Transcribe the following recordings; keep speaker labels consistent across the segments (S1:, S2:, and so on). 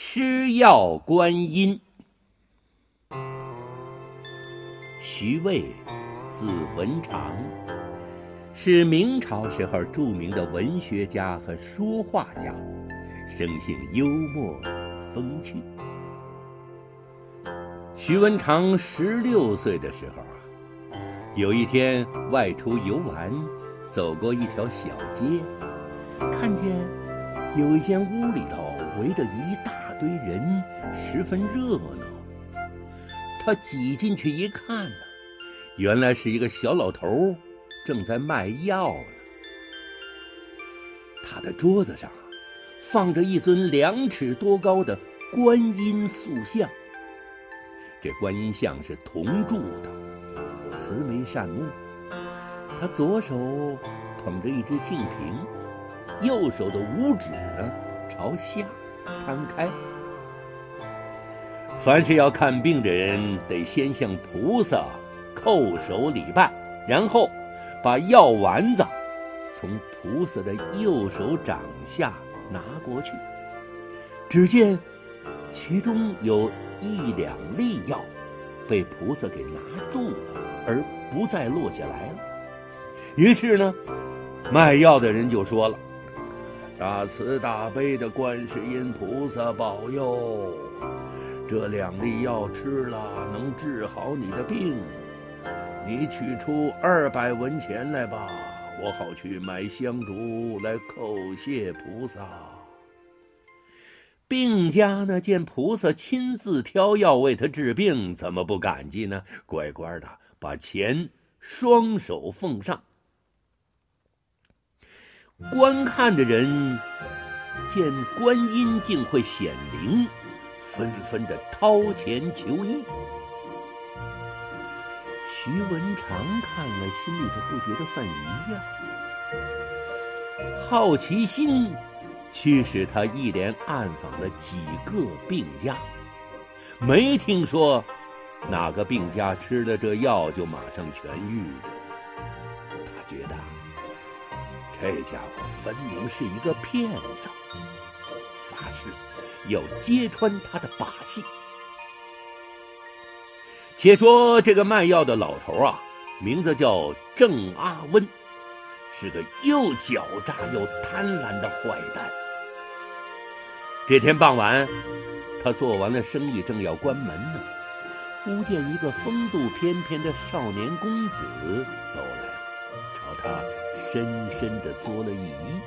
S1: 施药观音。徐渭，字文长，是明朝时候著名的文学家和说话家，生性幽默风趣。徐文长十六岁的时候啊，有一天外出游玩，走过一条小街，看见有一间屋里头围着一大。堆人十分热闹，他挤进去一看呢，原来是一个小老头正在卖药呢。他的桌子上放着一尊两尺多高的观音塑像，这观音像是铜铸的，慈眉善目。他左手捧着一只净瓶，右手的五指呢朝下摊开。凡是要看病的人，得先向菩萨叩首礼拜，然后把药丸子从菩萨的右手掌下拿过去。只见其中有一两粒药被菩萨给拿住了，而不再落下来了。于是呢，卖药的人就说了：“大慈大悲的观世音菩萨保佑。”这两粒药吃了能治好你的病，你取出二百文钱来吧，我好去买香烛来叩谢菩萨。病家呢见菩萨亲自挑药为他治病，怎么不感激呢？乖乖的把钱双手奉上。观看的人见观音竟会显灵。纷纷的掏钱求医，徐文长看了，心里头不觉得犯疑呀。好奇心驱使他一连暗访了几个病家，没听说哪个病家吃了这药就马上痊愈的。这家伙分明是一个骗子，发誓。要揭穿他的把戏。且说这个卖药的老头啊，名字叫郑阿温，是个又狡诈又贪婪的坏蛋。这天傍晚，他做完了生意，正要关门呢，忽见一个风度翩翩的少年公子走来，朝他深深的作了一揖。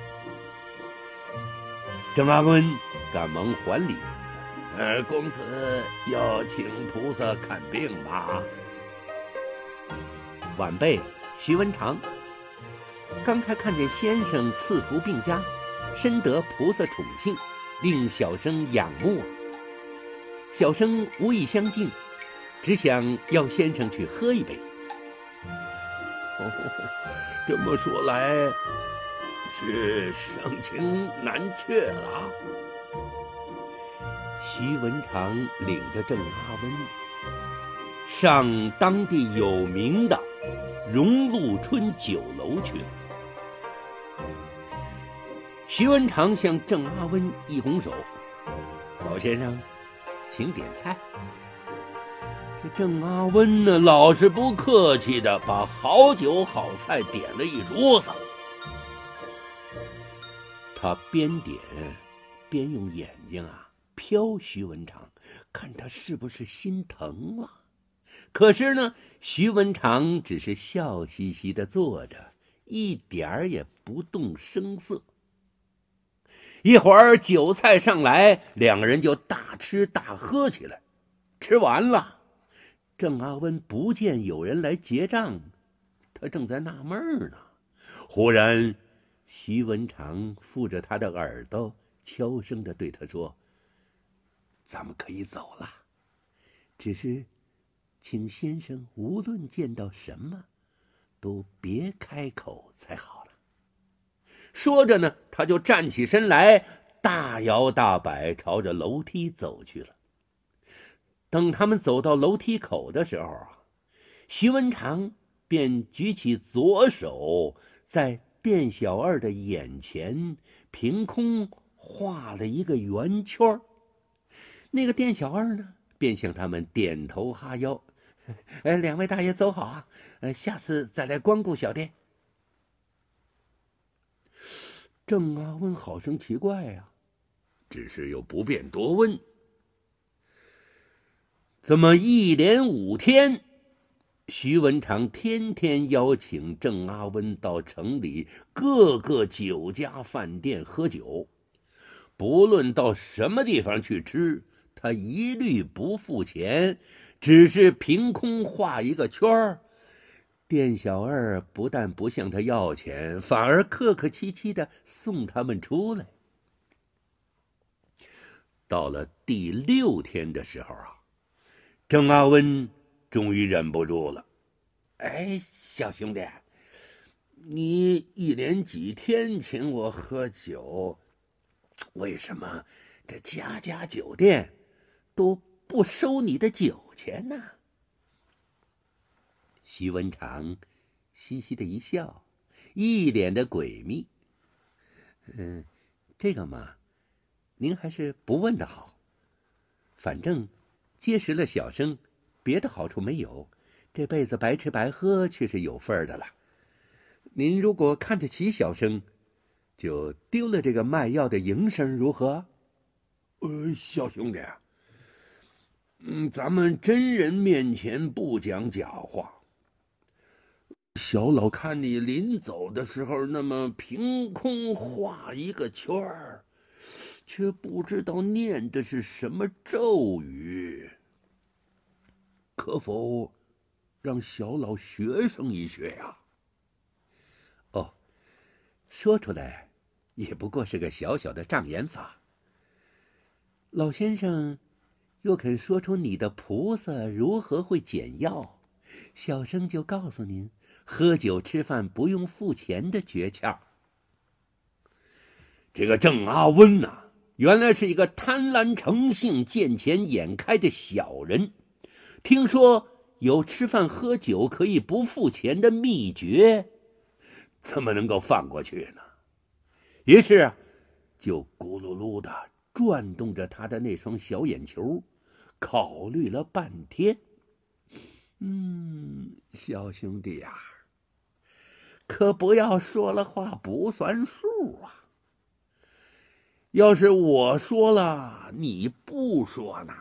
S1: 郑阿温。赶忙还礼，呃，公子要请菩萨看病吧。晚辈徐文长，刚才看见先生赐福病家，深得菩萨宠幸，令小生仰慕。小生无意相敬，只想要先生去喝一杯。这么说来，是盛情难却了。徐文长领着郑阿温上当地有名的荣禄春酒楼去了。徐文长向郑阿温一拱手：“老先生，请点菜。”这郑阿温呢，老是不客气的把好酒好菜点了一桌子。他边点边用眼睛啊。飘徐文长，看他是不是心疼了。可是呢，徐文长只是笑嘻嘻的坐着，一点儿也不动声色。一会儿酒菜上来，两个人就大吃大喝起来。吃完了，郑阿温不见有人来结账，他正在纳闷呢。忽然，徐文长附着他的耳朵，悄声的对他说。咱们可以走了，只是，请先生无论见到什么，都别开口才好了。说着呢，他就站起身来，大摇大摆朝着楼梯走去了。等他们走到楼梯口的时候啊，徐文长便举起左手，在店小二的眼前凭空画了一个圆圈那个店小二呢，便向他们点头哈腰：“ 哎，两位大爷走好啊！呃，下次再来光顾小店。”郑阿温好生奇怪呀，只是又不便多问。怎么一连五天，徐文长天天邀请郑阿温到城里各个酒家饭店喝酒，不论到什么地方去吃，他一律不付钱，只是凭空画一个圈儿。店小二不但不向他要钱，反而客客气气的送他们出来。到了第六天的时候啊，郑阿温终于忍不住了：“哎，小兄弟，你一连几天请我喝酒，为什么这家家酒店都不收你的酒钱呢？”徐文长嘻嘻的一笑，一脸的诡秘。嗯，这个嘛，您还是不问的好。反正结识了小生，别的好处没有，这辈子白吃白喝却是有份儿的了。您如果看得起小生，就丢了这个卖药的营生，如何？呃，小兄弟，嗯，咱们真人面前不讲假话。小老看你临走的时候，那么凭空画一个圈儿，却不知道念的是什么咒语，可否让小老学生一学呀？哦，说出来也不过是个小小的障眼法。老先生，若肯说出你的菩萨如何会减药，小生就告诉您。喝酒吃饭不用付钱的诀窍。这个郑阿温呐，原来是一个贪婪成性、见钱眼开的小人。听说有吃饭喝酒可以不付钱的秘诀，怎么能够放过去呢？于是，就咕噜噜的转动着他的那双小眼球，考虑了半天。嗯，小兄弟呀，可不要说了话不算数啊！要是我说了你不说呢？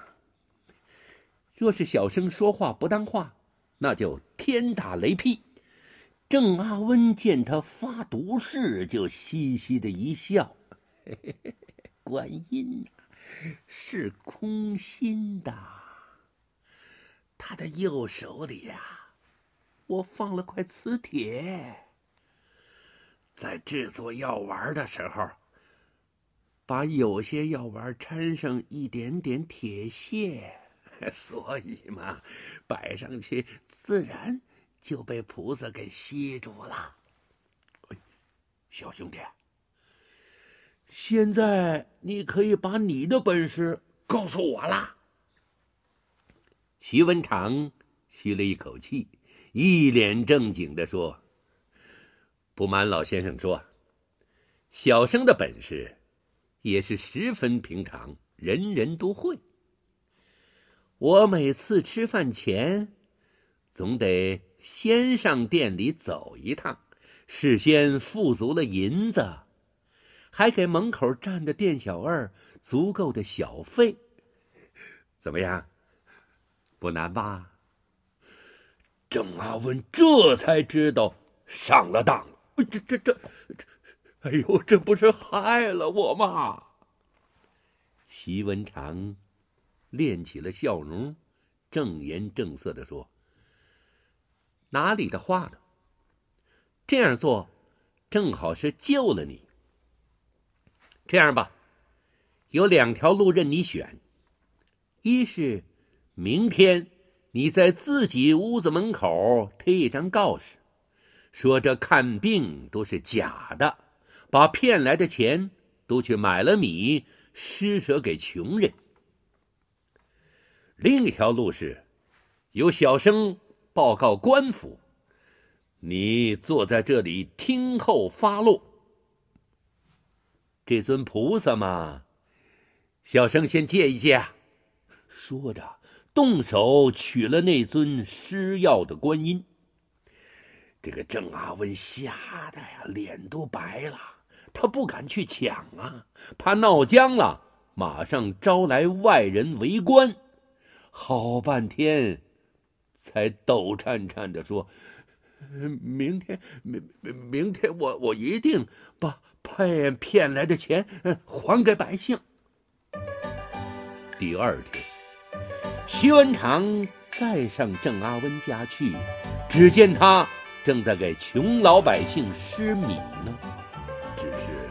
S1: 若是小生说话不当话，那就天打雷劈。郑阿温见他发毒誓，就嘻嘻的一笑：“ 观音是空心的。”他的右手里呀，我放了块磁铁。在制作药丸的时候，把有些药丸掺上一点点铁屑，所以嘛，摆上去自然就被菩萨给吸住了。小兄弟，现在你可以把你的本事告诉我了。徐文长吸了一口气，一脸正经的说：“不瞒老先生说，小生的本事也是十分平常，人人都会。我每次吃饭前，总得先上店里走一趟，事先付足了银子，还给门口站的店小二足够的小费。怎么样？”不难吧？郑阿文这才知道上了当。这这这这，哎呦，这不是害了我吗？徐文长练起了笑容，正颜正色的说：“哪里的话呢？这样做正好是救了你。这样吧，有两条路任你选，一是……”明天，你在自己屋子门口贴一张告示，说这看病都是假的，把骗来的钱都去买了米，施舍给穷人。另一条路是，由小生报告官府，你坐在这里听候发落。这尊菩萨嘛，小生先借一借。说着，动手取了那尊施药的观音。这个郑阿温吓得呀，脸都白了。他不敢去抢啊，怕闹僵了，马上招来外人围观。好半天，才抖颤颤的说：“明天，明明明天，我我一定把骗骗来的钱还给百姓。”第二天，徐文长再上郑阿温家去，只见他正在给穷老百姓施米呢。只是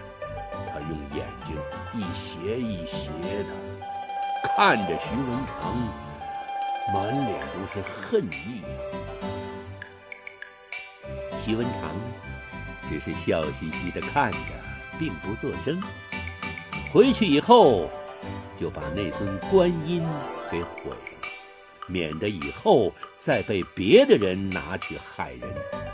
S1: 他用眼睛一斜一斜的看着徐文长，满脸都是恨意。徐文长只是笑嘻嘻的看着，并不作声。回去以后。就把那尊观音给毁了，免得以后再被别的人拿去害人。